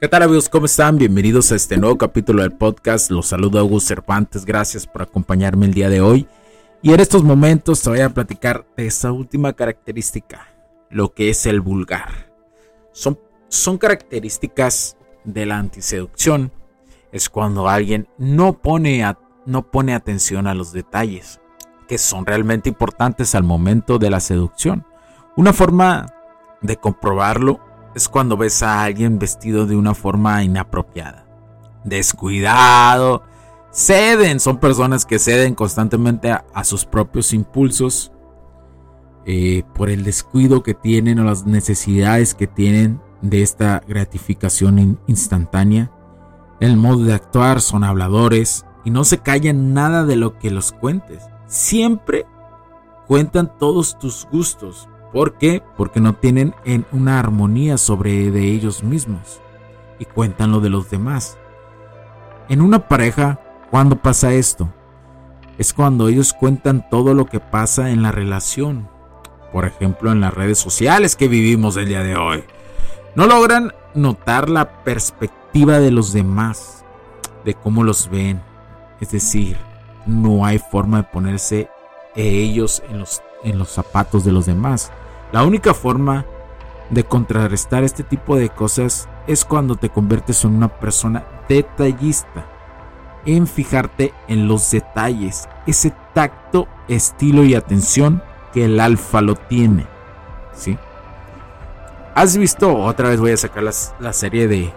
¿Qué tal amigos? ¿Cómo están? Bienvenidos a este nuevo capítulo del podcast. Los saludo a Hugo Cervantes. Gracias por acompañarme el día de hoy. Y en estos momentos te voy a platicar de esta última característica, lo que es el vulgar. Son, son características de la antiseducción. Es cuando alguien no pone, no pone atención a los detalles que son realmente importantes al momento de la seducción. Una forma de comprobarlo es cuando ves a alguien vestido de una forma inapropiada. Descuidado. Ceden, son personas que ceden constantemente a, sus propios impulsos eh, por el descuido que tienen o las necesidades que tienen de esta gratificación instantánea. El modo de actuar son habladores y no se callan nada de lo que los cuentes. Siempre cuentan todos tus gustos, ¿Por qué? Porque no tienen en una armonía sobre de ellos mismos y cuentan lo de los demás. En una pareja, ¿cuándo pasa esto? Es cuando ellos cuentan todo lo que pasa en la relación. Por ejemplo, en las redes sociales que vivimos el día de hoy. No logran notar la perspectiva de los demás, de cómo los ven. Es decir, no hay forma de ponerse ellos en los, en los zapatos de los demás. La única forma de contrarrestar este tipo de cosas es cuando te conviertes en una persona detallista, en fijarte en los detalles, ese tacto, estilo y atención que el alfa lo tiene. ¿Sí? ¿Has visto? Otra vez voy a sacar la, serie de,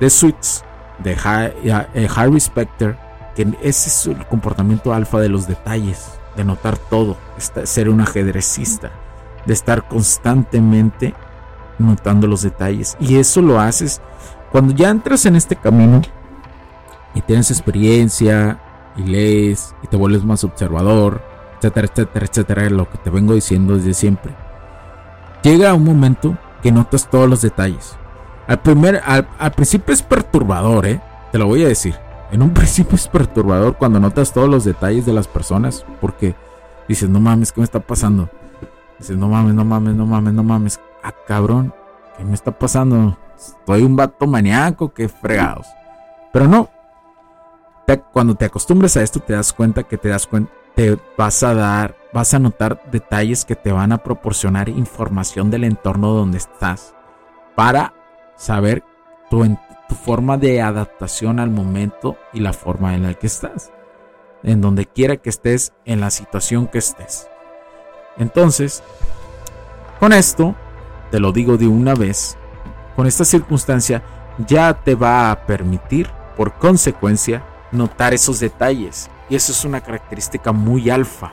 de Suits de eh, Harry Specter, que ese es el comportamiento alfa de los detalles, de notar todo, ser un ajedrecista de estar constantemente notando los detalles. Y eso lo haces cuando ya entras en este camino y tienes experiencia y lees y te vuelves más observador, etcétera, etcétera, etcétera, lo que te vengo diciendo desde siempre. Llega un momento que notas todos los detalles. Al, primer, al, al principio es perturbador, ¿eh? Te lo voy a decir. En un principio es perturbador cuando notas todos los detalles de las personas porque dices, no mames, ¿qué me está pasando? Dices, no mames, no mames, no mames, no mames. Ah, cabrón, ¿qué me está pasando? Soy un vato maníaco, qué fregados. Pero no. cuando te acostumbres a esto, te das cuenta que te das cuenta, te vas a dar, vas a notar detalles que te van a proporcionar información del entorno donde estás para saber tu, tu forma de adaptación al momento y la forma en la que estás. En donde quiera que estés, en la situación que estés. Entonces, con esto, te lo digo de una vez, con esta circunstancia ya te va a permitir, por consecuencia, notar esos detalles. Y eso es una característica muy alfa.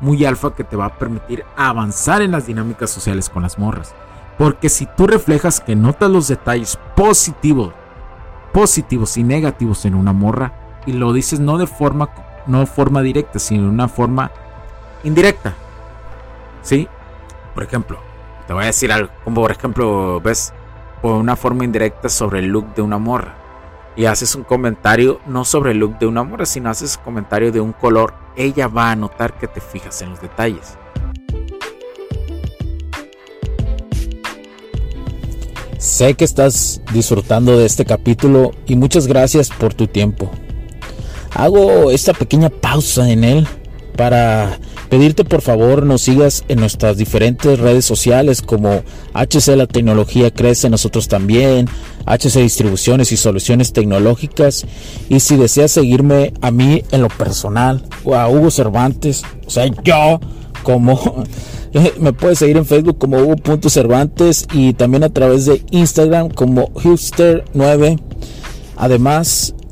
Muy alfa que te va a permitir avanzar en las dinámicas sociales con las morras. Porque si tú reflejas que notas los detalles positivos, positivos y negativos en una morra, y lo dices no de forma, no forma directa, sino de una forma indirecta, ¿Sí? Por ejemplo, te voy a decir algo. Como por ejemplo, ves por una forma indirecta sobre el look de una morra. Y haces un comentario no sobre el look de una morra, sino haces un comentario de un color. Ella va a notar que te fijas en los detalles. Sé que estás disfrutando de este capítulo y muchas gracias por tu tiempo. Hago esta pequeña pausa en él para pedirte por favor nos sigas en nuestras diferentes redes sociales como HC La Tecnología Crece, nosotros también, HC Distribuciones y Soluciones Tecnológicas. Y si deseas seguirme a mí en lo personal o a Hugo Cervantes, o sea, yo como me puedes seguir en Facebook como Hugo.cervantes y también a través de Instagram como Hipster9. Además,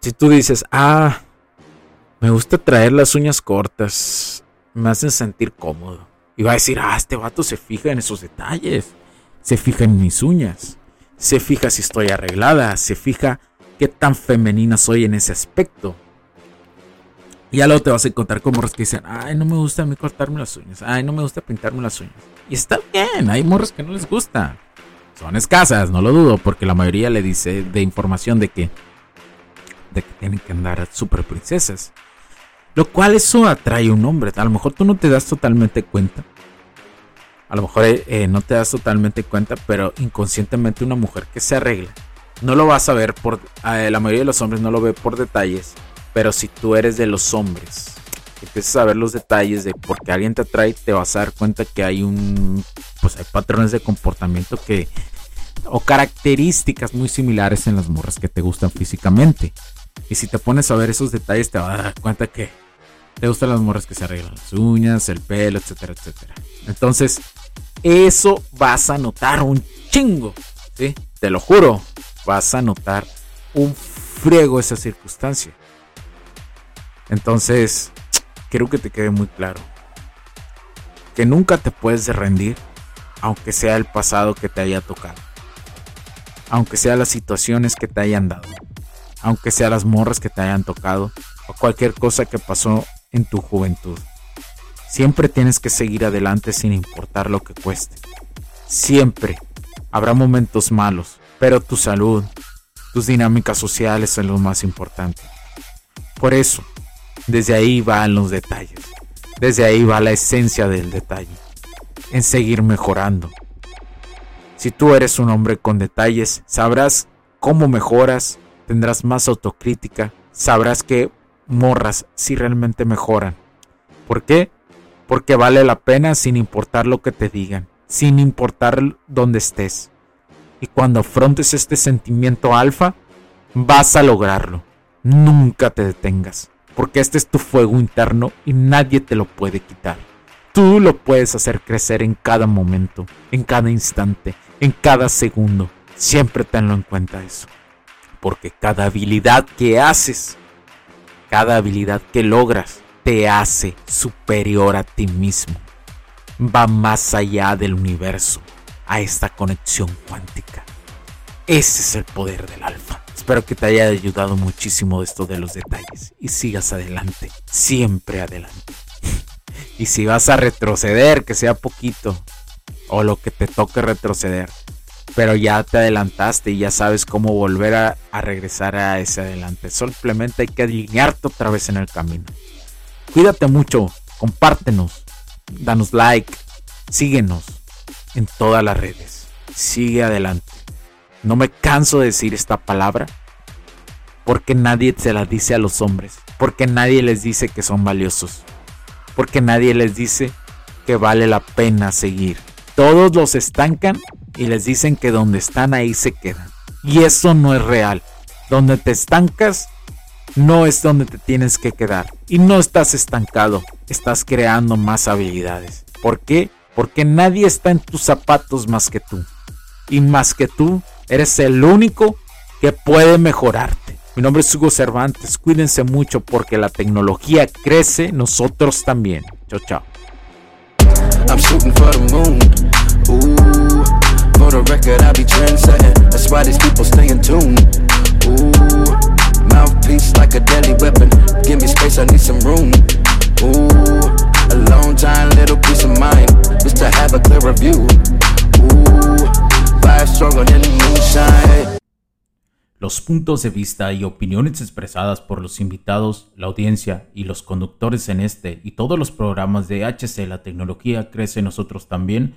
Si tú dices, ah, me gusta traer las uñas cortas, me hacen sentir cómodo. Y va a decir, ah, este vato se fija en esos detalles, se fija en mis uñas, se fija si estoy arreglada, se fija qué tan femenina soy en ese aspecto. Y ya luego te vas a encontrar con morras que dicen, ay, no me gusta a mí cortarme las uñas, ay, no me gusta pintarme las uñas. Y está bien, hay morras que no les gusta. Son escasas, no lo dudo, porque la mayoría le dice de información de que de que tienen que andar super princesas. Lo cual eso atrae un hombre. A lo mejor tú no te das totalmente cuenta. A lo mejor eh, eh, no te das totalmente cuenta, pero inconscientemente una mujer que se arregla, no lo vas a ver por... Eh, la mayoría de los hombres no lo ve por detalles, pero si tú eres de los hombres, empiezas a ver los detalles de por qué alguien te atrae, te vas a dar cuenta que hay un... Pues hay patrones de comportamiento que... O características muy similares en las morras que te gustan físicamente. Y si te pones a ver esos detalles, te vas a dar cuenta que te gustan las morras que se arreglan las uñas, el pelo, etcétera, etcétera. Entonces, eso vas a notar un chingo, ¿sí? Te lo juro, vas a notar un friego esa circunstancia. Entonces, quiero que te quede muy claro que nunca te puedes rendir, aunque sea el pasado que te haya tocado, aunque sea las situaciones que te hayan dado aunque sea las morras que te hayan tocado o cualquier cosa que pasó en tu juventud. Siempre tienes que seguir adelante sin importar lo que cueste. Siempre habrá momentos malos, pero tu salud, tus dinámicas sociales son lo más importante. Por eso, desde ahí van los detalles. Desde ahí va la esencia del detalle. En seguir mejorando. Si tú eres un hombre con detalles, sabrás cómo mejoras tendrás más autocrítica, sabrás que morras si realmente mejoran. ¿Por qué? Porque vale la pena sin importar lo que te digan, sin importar dónde estés. Y cuando afrontes este sentimiento alfa, vas a lograrlo. Nunca te detengas, porque este es tu fuego interno y nadie te lo puede quitar. Tú lo puedes hacer crecer en cada momento, en cada instante, en cada segundo. Siempre tenlo en cuenta eso porque cada habilidad que haces, cada habilidad que logras, te hace superior a ti mismo. Va más allá del universo, a esta conexión cuántica. Ese es el poder del alfa. Espero que te haya ayudado muchísimo esto de los detalles y sigas adelante, siempre adelante. y si vas a retroceder, que sea poquito, o lo que te toque retroceder, pero ya te adelantaste y ya sabes cómo volver a, regresar a ese adelante. Simplemente hay que alinearte otra vez en el camino. Cuídate mucho, compártenos, danos like, síguenos en todas las redes. Sigue adelante. No me canso de decir esta palabra porque nadie se la dice a los hombres, porque nadie les dice que son valiosos, porque nadie les dice que vale la pena seguir. Todos los estancan y les dicen que donde están ahí se quedan. Y eso no es real. Donde te estancas no es donde te tienes que quedar. Y no estás estancado, estás creando más habilidades. ¿Por qué? Porque nadie está en tus zapatos más que tú. Y más que tú, eres el único que puede mejorarte. Mi nombre es Hugo Cervantes, cuídense mucho porque la tecnología crece, nosotros también. Chao, chao. Me space, I need some room. Ooh, a long time, little peace of mind. Just to have a clearer view. Ooh, vibe stronger than the moonshine. Los puntos de vista y opiniones expresadas por los invitados, la audiencia y los conductores en este y todos los programas de HC La Tecnología Crece Nosotros también